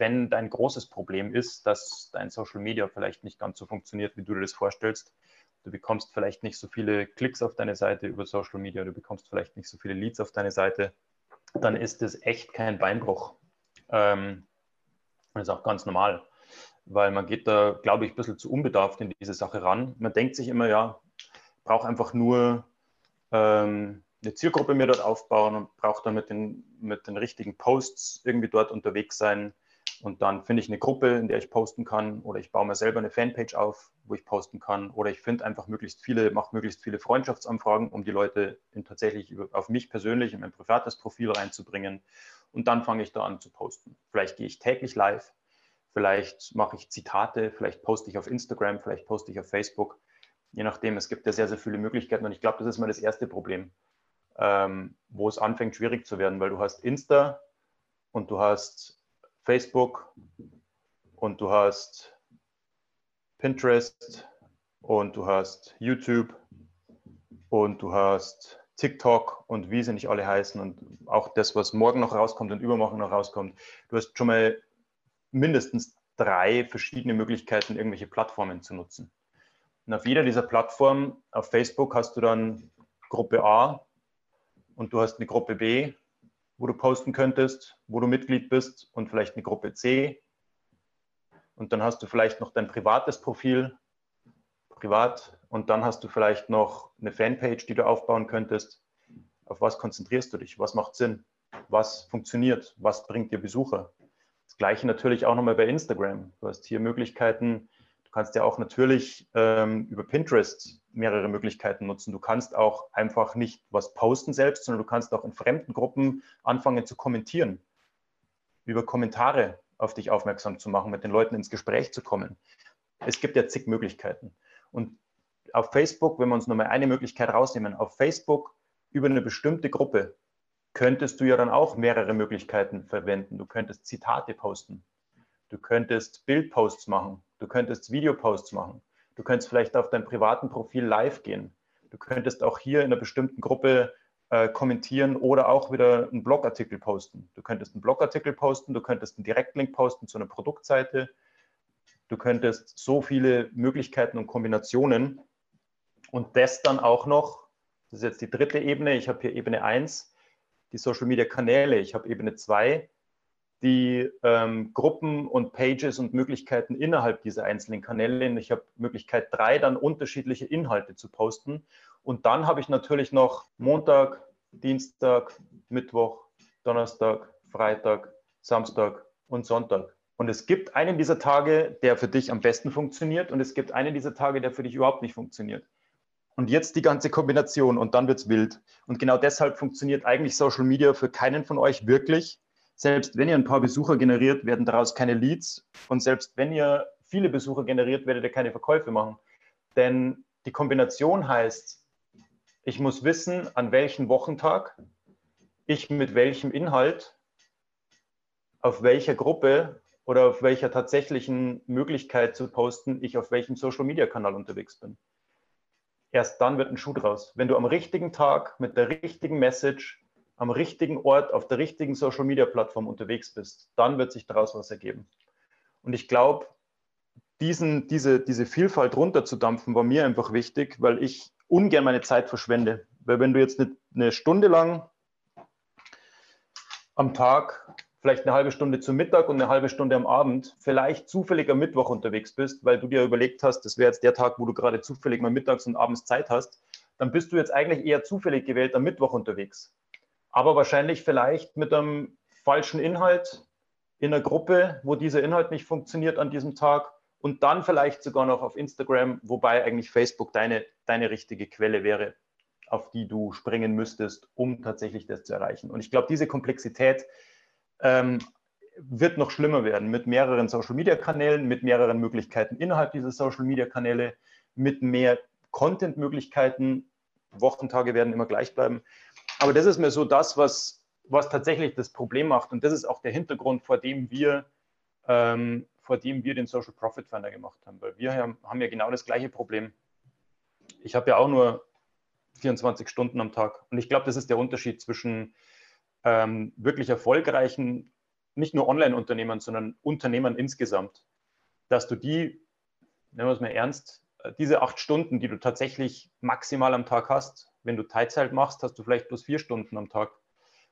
Wenn dein großes Problem ist, dass dein Social Media vielleicht nicht ganz so funktioniert, wie du dir das vorstellst, du bekommst vielleicht nicht so viele Klicks auf deine Seite über Social Media, du bekommst vielleicht nicht so viele Leads auf deine Seite, dann ist das echt kein Beinbruch. Ähm, das ist auch ganz normal, weil man geht da, glaube ich, ein bisschen zu unbedarft in diese Sache ran. Man denkt sich immer, ja, brauche einfach nur ähm, eine Zielgruppe mir dort aufbauen und brauche dann mit den, mit den richtigen Posts irgendwie dort unterwegs sein und dann finde ich eine Gruppe, in der ich posten kann oder ich baue mir selber eine Fanpage auf, wo ich posten kann oder ich finde einfach möglichst viele, mache möglichst viele Freundschaftsanfragen, um die Leute in tatsächlich auf mich persönlich in mein privates Profil reinzubringen. Und dann fange ich da an zu posten. Vielleicht gehe ich täglich live, vielleicht mache ich Zitate, vielleicht poste ich auf Instagram, vielleicht poste ich auf Facebook. Je nachdem, es gibt ja sehr, sehr viele Möglichkeiten und ich glaube, das ist mal das erste Problem, ähm, wo es anfängt schwierig zu werden, weil du hast Insta und du hast Facebook und du hast Pinterest und du hast YouTube und du hast TikTok und wie sie nicht alle heißen und auch das, was morgen noch rauskommt und übermorgen noch rauskommt. Du hast schon mal mindestens drei verschiedene Möglichkeiten, irgendwelche Plattformen zu nutzen. Und auf jeder dieser Plattformen, auf Facebook hast du dann Gruppe A und du hast eine Gruppe B wo du posten könntest, wo du Mitglied bist und vielleicht eine Gruppe C. Und dann hast du vielleicht noch dein privates Profil, privat. Und dann hast du vielleicht noch eine Fanpage, die du aufbauen könntest. Auf was konzentrierst du dich? Was macht Sinn? Was funktioniert? Was bringt dir Besucher? Das gleiche natürlich auch nochmal bei Instagram. Du hast hier Möglichkeiten, Du kannst ja auch natürlich ähm, über Pinterest mehrere Möglichkeiten nutzen. Du kannst auch einfach nicht was posten selbst, sondern du kannst auch in fremden Gruppen anfangen zu kommentieren, über Kommentare auf dich aufmerksam zu machen, mit den Leuten ins Gespräch zu kommen. Es gibt ja zig Möglichkeiten. Und auf Facebook, wenn wir uns nochmal eine Möglichkeit rausnehmen, auf Facebook über eine bestimmte Gruppe könntest du ja dann auch mehrere Möglichkeiten verwenden. Du könntest Zitate posten. Du könntest Bildposts machen. Du könntest Videoposts machen. Du könntest vielleicht auf deinem privaten Profil live gehen. Du könntest auch hier in einer bestimmten Gruppe äh, kommentieren oder auch wieder einen Blogartikel posten. Du könntest einen Blogartikel posten, du könntest einen Direktlink posten zu einer Produktseite. Du könntest so viele Möglichkeiten und Kombinationen und das dann auch noch, das ist jetzt die dritte Ebene, ich habe hier Ebene 1, die Social Media Kanäle, ich habe Ebene 2, die ähm, Gruppen und Pages und Möglichkeiten innerhalb dieser einzelnen Kanäle. Ich habe Möglichkeit drei, dann unterschiedliche Inhalte zu posten. Und dann habe ich natürlich noch Montag, Dienstag, Mittwoch, Donnerstag, Freitag, Samstag und Sonntag. Und es gibt einen dieser Tage, der für dich am besten funktioniert und es gibt einen dieser Tage, der für dich überhaupt nicht funktioniert. Und jetzt die ganze Kombination und dann wird es wild. Und genau deshalb funktioniert eigentlich Social Media für keinen von euch wirklich, selbst wenn ihr ein paar Besucher generiert, werden daraus keine Leads. Und selbst wenn ihr viele Besucher generiert, werdet ihr keine Verkäufe machen. Denn die Kombination heißt, ich muss wissen, an welchem Wochentag ich mit welchem Inhalt, auf welcher Gruppe oder auf welcher tatsächlichen Möglichkeit zu posten, ich auf welchem Social-Media-Kanal unterwegs bin. Erst dann wird ein Schuh draus. Wenn du am richtigen Tag mit der richtigen Message am richtigen Ort, auf der richtigen Social-Media-Plattform unterwegs bist, dann wird sich daraus was ergeben. Und ich glaube, diesen, diese, diese Vielfalt runterzudampfen, war mir einfach wichtig, weil ich ungern meine Zeit verschwende. Weil wenn du jetzt eine, eine Stunde lang am Tag, vielleicht eine halbe Stunde zum Mittag und eine halbe Stunde am Abend, vielleicht zufällig am Mittwoch unterwegs bist, weil du dir überlegt hast, das wäre jetzt der Tag, wo du gerade zufällig mal mittags und abends Zeit hast, dann bist du jetzt eigentlich eher zufällig gewählt am Mittwoch unterwegs aber wahrscheinlich vielleicht mit einem falschen Inhalt in einer Gruppe, wo dieser Inhalt nicht funktioniert an diesem Tag und dann vielleicht sogar noch auf Instagram, wobei eigentlich Facebook deine, deine richtige Quelle wäre, auf die du springen müsstest, um tatsächlich das zu erreichen. Und ich glaube, diese Komplexität ähm, wird noch schlimmer werden mit mehreren Social-Media-Kanälen, mit mehreren Möglichkeiten innerhalb dieser Social-Media-Kanäle, mit mehr Content-Möglichkeiten. Wochentage werden immer gleich bleiben. Aber das ist mir so das, was, was tatsächlich das Problem macht. Und das ist auch der Hintergrund, vor dem wir, ähm, vor dem wir den Social Profit Finder gemacht haben. Weil wir haben, ja genau das gleiche Problem. Ich habe ja auch nur 24 Stunden am Tag. Und ich glaube, das ist der Unterschied zwischen ähm, wirklich erfolgreichen, nicht nur Online-Unternehmern, sondern Unternehmern insgesamt, dass du die, nennen wir es mal ernst, äh, diese acht Stunden, die du tatsächlich maximal am Tag hast, wenn du Teilzeit machst, hast du vielleicht bloß vier Stunden am Tag.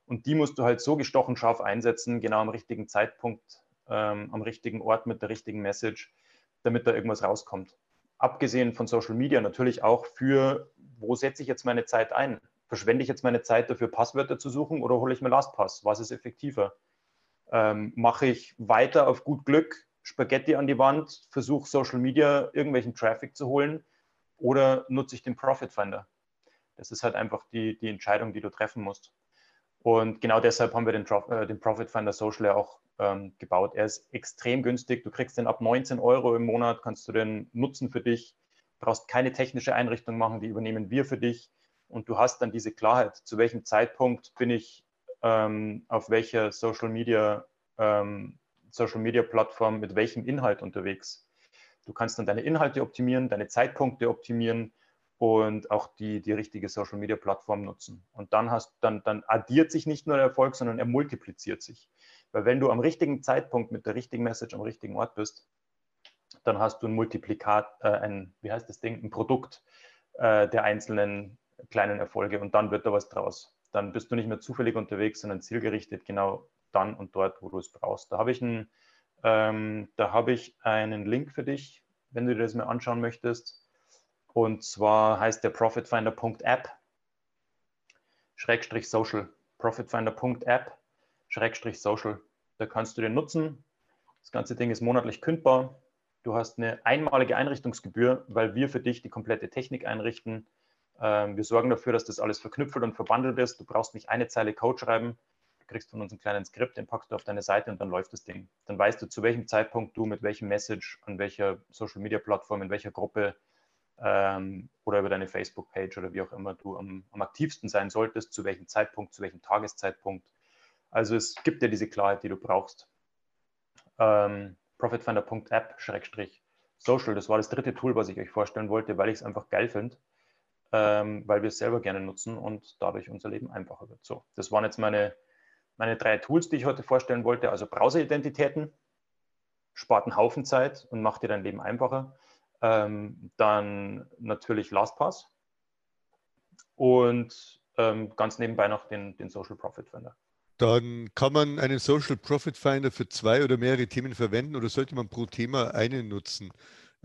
Und die musst du halt so gestochen scharf einsetzen, genau am richtigen Zeitpunkt, ähm, am richtigen Ort mit der richtigen Message, damit da irgendwas rauskommt. Abgesehen von Social Media natürlich auch für, wo setze ich jetzt meine Zeit ein? Verschwende ich jetzt meine Zeit dafür, Passwörter zu suchen oder hole ich mir LastPass? Was ist effektiver? Ähm, mache ich weiter auf gut Glück Spaghetti an die Wand, versuche Social Media irgendwelchen Traffic zu holen oder nutze ich den Profit Finder? Das ist halt einfach die, die Entscheidung, die du treffen musst. Und genau deshalb haben wir den, äh, den Profit Finder Social auch ähm, gebaut. Er ist extrem günstig. Du kriegst den ab 19 Euro im Monat, kannst du den nutzen für dich. Du brauchst keine technische Einrichtung machen, die übernehmen wir für dich. Und du hast dann diese Klarheit, zu welchem Zeitpunkt bin ich ähm, auf welcher Social Media ähm, Social Media Plattform mit welchem Inhalt unterwegs. Du kannst dann deine Inhalte optimieren, deine Zeitpunkte optimieren und auch die, die richtige Social Media Plattform nutzen. Und dann hast dann, dann addiert sich nicht nur der Erfolg, sondern er multipliziert sich. Weil wenn du am richtigen Zeitpunkt mit der richtigen Message am richtigen Ort bist, dann hast du ein Multiplikat, äh, ein, wie heißt das Ding, ein Produkt äh, der einzelnen kleinen Erfolge und dann wird da was draus. Dann bist du nicht mehr zufällig unterwegs, sondern zielgerichtet genau dann und dort, wo du es brauchst. Da habe ich, einen, ähm, da ich einen Link für dich, wenn du dir das mal anschauen möchtest. Und zwar heißt der profitfinder.app Schrägstrich Social. Profitfinder.app Schrägstrich Social. Da kannst du den nutzen. Das ganze Ding ist monatlich kündbar. Du hast eine einmalige Einrichtungsgebühr, weil wir für dich die komplette Technik einrichten. Ähm, wir sorgen dafür, dass das alles verknüpft und verbandelt ist. Du brauchst nicht eine Zeile Code schreiben kriegst von uns einen kleinen Skript, den packst du auf deine Seite und dann läuft das Ding. Dann weißt du, zu welchem Zeitpunkt du mit welchem Message, an welcher Social Media Plattform, in welcher Gruppe ähm, oder über deine Facebook-Page oder wie auch immer du am, am, aktivsten sein solltest, zu welchem Zeitpunkt, zu welchem Tageszeitpunkt. Also es gibt dir diese Klarheit, die du brauchst. Ähm, profitfinder.app-social, das war das dritte Tool, was ich euch vorstellen wollte, weil ich es einfach geil finde. Ähm, weil wir es selber gerne nutzen und dadurch unser Leben einfacher wird. So, das waren jetzt meine meine drei Tools, die ich heute vorstellen wollte, also Browser-Identitäten, spart einen Haufen Zeit und macht dir dein Leben einfacher. Ähm, dann natürlich LastPass und ähm, ganz nebenbei noch den, den Social Profit Finder. Dann kann man einen Social Profit Finder für zwei oder mehrere Themen verwenden oder sollte man pro Thema einen nutzen?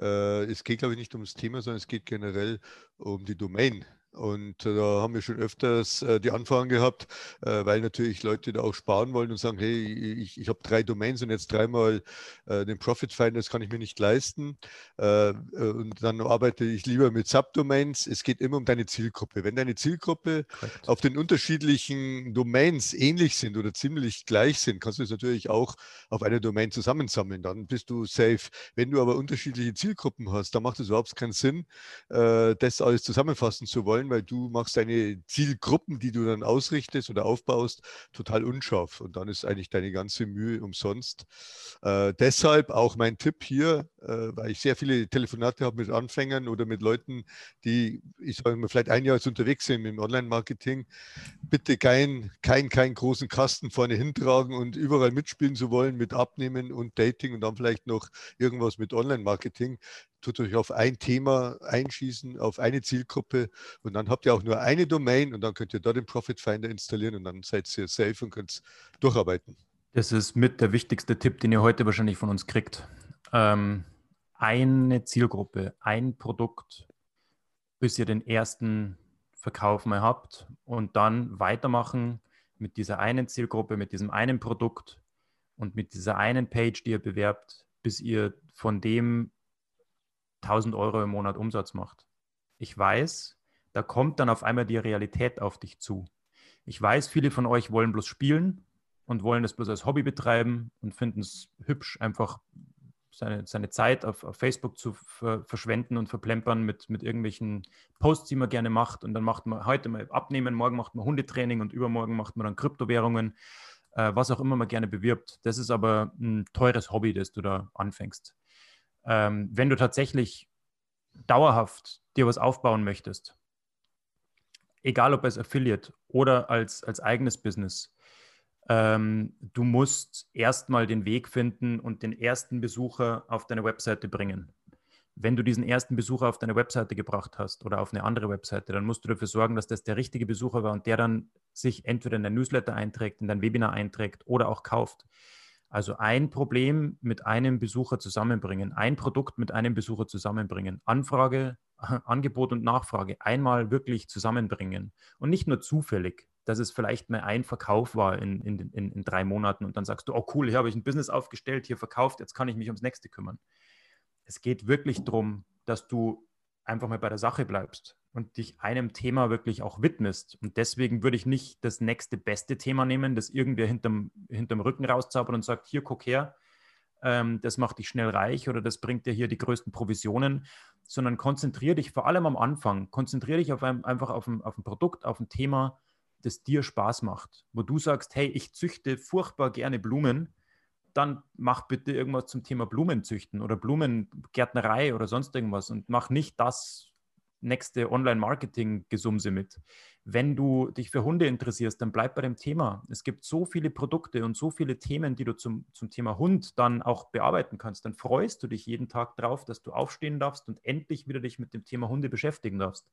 Äh, es geht, glaube ich, nicht ums Thema, sondern es geht generell um die Domain. Und äh, da haben wir schon öfters äh, die Anfragen gehabt, äh, weil natürlich Leute da auch sparen wollen und sagen, hey, ich, ich habe drei Domains und jetzt dreimal den Profit Finder, das kann ich mir nicht leisten. Und dann arbeite ich lieber mit Subdomains. Es geht immer um deine Zielgruppe. Wenn deine Zielgruppe Correct. auf den unterschiedlichen Domains ähnlich sind oder ziemlich gleich sind, kannst du es natürlich auch auf einer Domain zusammensammeln. Dann bist du safe. Wenn du aber unterschiedliche Zielgruppen hast, dann macht es überhaupt keinen Sinn, das alles zusammenfassen zu wollen gefallen, weil du machst deine Zielgruppen, die du dann ausrichtest oder aufbaust, total unscharf. Und dann ist eigentlich deine ganze Mühe umsonst. Äh, deshalb auch mein Tipp hier, äh, weil ich sehr viele Telefonate habe mit Anfängern oder mit Leuten, die, ich sage mal, vielleicht ein Jahr jetzt unterwegs sind im Online-Marketing. Bitte keinen kein, kein großen Kasten vorne hintragen und überall mitspielen zu wollen mit Abnehmen und Dating und dann vielleicht noch irgendwas mit Online-Marketing tut euch auf ein Thema einschießen, auf eine Zielgruppe und dann habt ihr auch nur eine Domain und dann könnt ihr da den Profit Finder installieren und dann seid ihr safe und könnt durcharbeiten. Das ist mit der wichtigste Tipp, den ihr heute wahrscheinlich von uns kriegt. Ähm, eine Zielgruppe, ein Produkt, bis ihr den ersten Verkauf mal habt und dann weitermachen mit dieser einen Zielgruppe, mit diesem einen Produkt und mit dieser einen Page, die ihr bewerbt, bis ihr von dem 1000 Euro im Monat Umsatz macht. Ich weiß, da kommt dann auf einmal die Realität auf dich zu. Ich weiß, viele von euch wollen bloß spielen und wollen es bloß als Hobby betreiben und finden es hübsch, einfach seine, seine Zeit auf, auf Facebook zu ver verschwenden und verplempern mit, mit irgendwelchen Posts, die man gerne macht. Und dann macht man heute mal Abnehmen, morgen macht man Hundetraining und übermorgen macht man dann Kryptowährungen, äh, was auch immer man gerne bewirbt. Das ist aber ein teures Hobby, das du da anfängst. Ähm, wenn du tatsächlich dauerhaft dir was aufbauen möchtest, egal ob als Affiliate oder als, als eigenes Business, ähm, du musst erstmal den Weg finden und den ersten Besucher auf deine Webseite bringen. Wenn du diesen ersten Besucher auf deine Webseite gebracht hast oder auf eine andere Webseite, dann musst du dafür sorgen, dass das der richtige Besucher war und der dann sich entweder in dein Newsletter einträgt, in dein Webinar einträgt oder auch kauft. Also ein Problem mit einem Besucher zusammenbringen, ein Produkt mit einem Besucher zusammenbringen, Anfrage, Angebot und Nachfrage einmal wirklich zusammenbringen und nicht nur zufällig dass es vielleicht mal ein Verkauf war in, in, in, in drei Monaten und dann sagst du, oh cool, hier habe ich ein Business aufgestellt, hier verkauft, jetzt kann ich mich ums nächste kümmern. Es geht wirklich darum, dass du einfach mal bei der Sache bleibst und dich einem Thema wirklich auch widmest. Und deswegen würde ich nicht das nächste beste Thema nehmen, das irgendwer hinterm, hinterm Rücken rauszaubert und sagt, hier, guck her, ähm, das macht dich schnell reich oder das bringt dir hier die größten Provisionen, sondern konzentriere dich vor allem am Anfang, konzentriere dich auf ein, einfach auf ein, auf ein Produkt, auf ein Thema, das dir Spaß macht, wo du sagst, hey, ich züchte furchtbar gerne Blumen, dann mach bitte irgendwas zum Thema Blumenzüchten oder Blumengärtnerei oder sonst irgendwas und mach nicht das nächste Online-Marketing-Gesumse mit. Wenn du dich für Hunde interessierst, dann bleib bei dem Thema. Es gibt so viele Produkte und so viele Themen, die du zum, zum Thema Hund dann auch bearbeiten kannst. Dann freust du dich jeden Tag drauf, dass du aufstehen darfst und endlich wieder dich mit dem Thema Hunde beschäftigen darfst.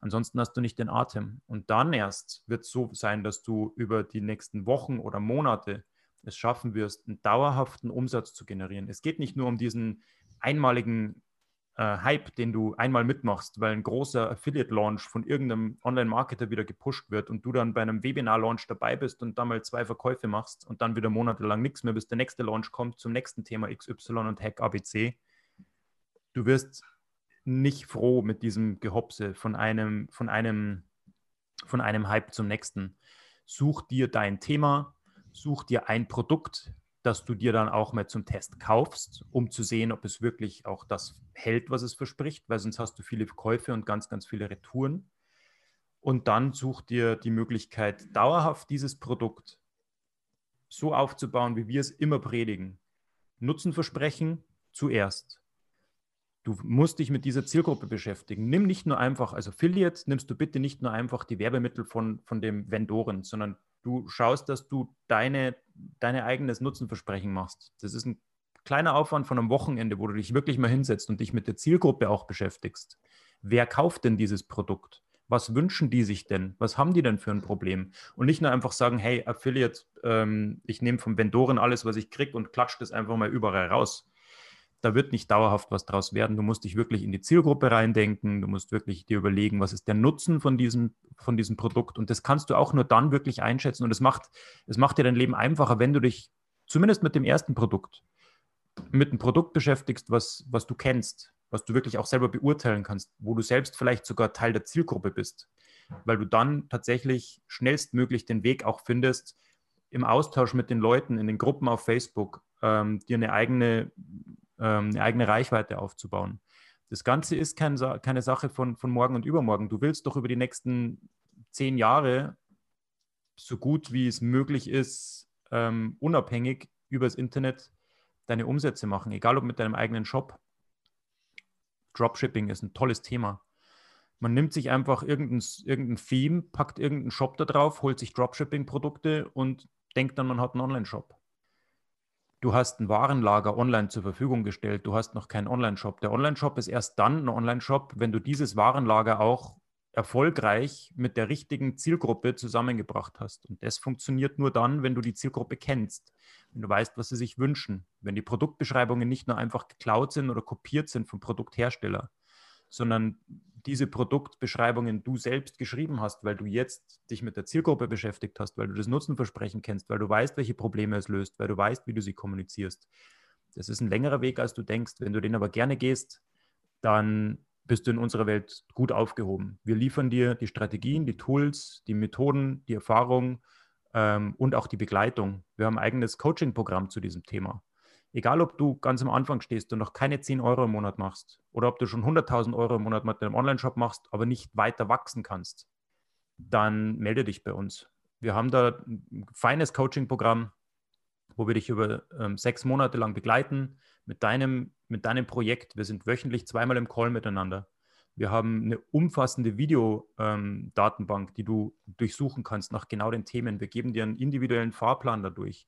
Ansonsten hast du nicht den Atem. Und dann erst wird es so sein, dass du über die nächsten Wochen oder Monate es schaffen wirst, einen dauerhaften Umsatz zu generieren. Es geht nicht nur um diesen einmaligen äh, Hype, den du einmal mitmachst, weil ein großer Affiliate-Launch von irgendeinem Online-Marketer wieder gepusht wird und du dann bei einem Webinar-Launch dabei bist und da mal zwei Verkäufe machst und dann wieder monatelang nichts mehr, bis der nächste Launch kommt zum nächsten Thema XY und Hack ABC. Du wirst nicht froh mit diesem Gehopse von einem, von einem, von einem Hype zum nächsten. Such dir dein Thema, such dir ein Produkt, das du dir dann auch mal zum Test kaufst, um zu sehen, ob es wirklich auch das hält, was es verspricht, weil sonst hast du viele Käufe und ganz, ganz viele Retouren. Und dann such dir die Möglichkeit, dauerhaft dieses Produkt so aufzubauen, wie wir es immer predigen. Nutzenversprechen zuerst. Du musst dich mit dieser Zielgruppe beschäftigen. Nimm nicht nur einfach, also Affiliate, nimmst du bitte nicht nur einfach die Werbemittel von, von dem Vendoren, sondern du schaust, dass du deine, deine eigenes Nutzenversprechen machst. Das ist ein kleiner Aufwand von einem Wochenende, wo du dich wirklich mal hinsetzt und dich mit der Zielgruppe auch beschäftigst. Wer kauft denn dieses Produkt? Was wünschen die sich denn? Was haben die denn für ein Problem? Und nicht nur einfach sagen, hey, Affiliate, ähm, ich nehme vom Vendoren alles, was ich kriege und klatsche das einfach mal überall raus da wird nicht dauerhaft was draus werden. Du musst dich wirklich in die Zielgruppe reindenken. Du musst wirklich dir überlegen, was ist der Nutzen von diesem, von diesem Produkt. Und das kannst du auch nur dann wirklich einschätzen. Und es macht, es macht dir dein Leben einfacher, wenn du dich zumindest mit dem ersten Produkt, mit einem Produkt beschäftigst, was, was du kennst, was du wirklich auch selber beurteilen kannst, wo du selbst vielleicht sogar Teil der Zielgruppe bist. Weil du dann tatsächlich schnellstmöglich den Weg auch findest, im Austausch mit den Leuten in den Gruppen auf Facebook ähm, dir eine eigene ähm, eine eigene Reichweite aufzubauen. Das Ganze ist kein, keine Sache von, von morgen und übermorgen. Du willst doch über die nächsten zehn Jahre so gut wie es möglich ist, ähm, unabhängig über das Internet deine Umsätze machen, egal ob mit deinem eigenen Shop. Dropshipping ist ein tolles Thema. Man nimmt sich einfach irgendein, irgendein Theme, packt irgendeinen Shop da drauf, holt sich Dropshipping-Produkte und denkt dann, man hat einen Online-Shop. Du hast ein Warenlager online zur Verfügung gestellt, du hast noch keinen Online-Shop. Der Online-Shop ist erst dann ein Online-Shop, wenn du dieses Warenlager auch erfolgreich mit der richtigen Zielgruppe zusammengebracht hast. Und das funktioniert nur dann, wenn du die Zielgruppe kennst, wenn du weißt, was sie sich wünschen, wenn die Produktbeschreibungen nicht nur einfach geklaut sind oder kopiert sind vom Produkthersteller, sondern diese Produktbeschreibungen du selbst geschrieben hast, weil du jetzt dich mit der Zielgruppe beschäftigt hast, weil du das Nutzenversprechen kennst, weil du weißt, welche Probleme es löst, weil du weißt, wie du sie kommunizierst, Das ist ein längerer Weg, als du denkst. Wenn du den aber gerne gehst, dann bist du in unserer Welt gut aufgehoben. Wir liefern dir die Strategien, die Tools, die Methoden, die Erfahrung ähm, und auch die Begleitung. Wir haben ein eigenes Coaching-Programm zu diesem Thema. Egal, ob du ganz am Anfang stehst und noch keine 10 Euro im Monat machst oder ob du schon 100.000 Euro im Monat mit deinem Online-Shop machst, aber nicht weiter wachsen kannst, dann melde dich bei uns. Wir haben da ein feines Coaching-Programm, wo wir dich über ähm, sechs Monate lang begleiten mit deinem, mit deinem Projekt. Wir sind wöchentlich zweimal im Call miteinander. Wir haben eine umfassende Videodatenbank, ähm, die du durchsuchen kannst nach genau den Themen. Wir geben dir einen individuellen Fahrplan dadurch.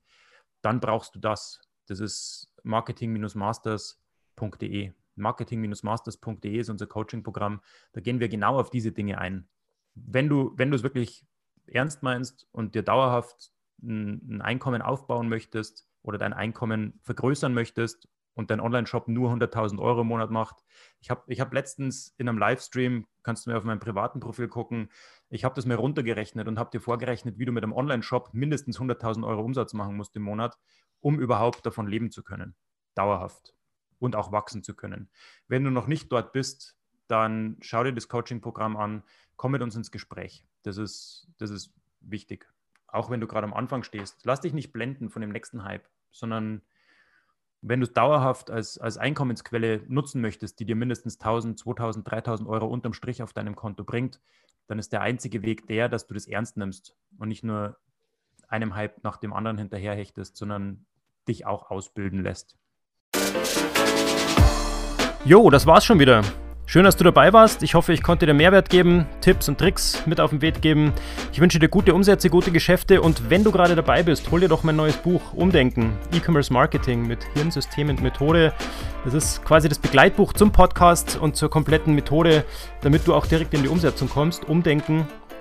Dann brauchst du das. Das ist marketing-masters.de. Marketing-masters.de ist unser Coaching-Programm. Da gehen wir genau auf diese Dinge ein. Wenn du, wenn du es wirklich ernst meinst und dir dauerhaft ein, ein Einkommen aufbauen möchtest oder dein Einkommen vergrößern möchtest und dein Online-Shop nur 100.000 Euro im Monat macht. Ich habe ich hab letztens in einem Livestream, kannst du mir auf meinem privaten Profil gucken, ich habe das mir runtergerechnet und habe dir vorgerechnet, wie du mit einem Online-Shop mindestens 100.000 Euro Umsatz machen musst im Monat, um überhaupt davon leben zu können, dauerhaft und auch wachsen zu können. Wenn du noch nicht dort bist, dann schau dir das Coaching-Programm an, komm mit uns ins Gespräch. Das ist, das ist wichtig auch wenn du gerade am Anfang stehst, lass dich nicht blenden von dem nächsten Hype, sondern wenn du es dauerhaft als, als Einkommensquelle nutzen möchtest, die dir mindestens 1000, 2000, 3000 Euro unterm Strich auf deinem Konto bringt, dann ist der einzige Weg der, dass du das ernst nimmst und nicht nur einem Hype nach dem anderen hinterherhechtest, sondern dich auch ausbilden lässt. Jo, das war's schon wieder. Schön, dass du dabei warst. Ich hoffe, ich konnte dir Mehrwert geben, Tipps und Tricks mit auf den Weg geben. Ich wünsche dir gute Umsätze, gute Geschäfte und wenn du gerade dabei bist, hol dir doch mein neues Buch Umdenken, E-Commerce Marketing mit Hirnsystem und Methode. Das ist quasi das Begleitbuch zum Podcast und zur kompletten Methode, damit du auch direkt in die Umsetzung kommst. Umdenken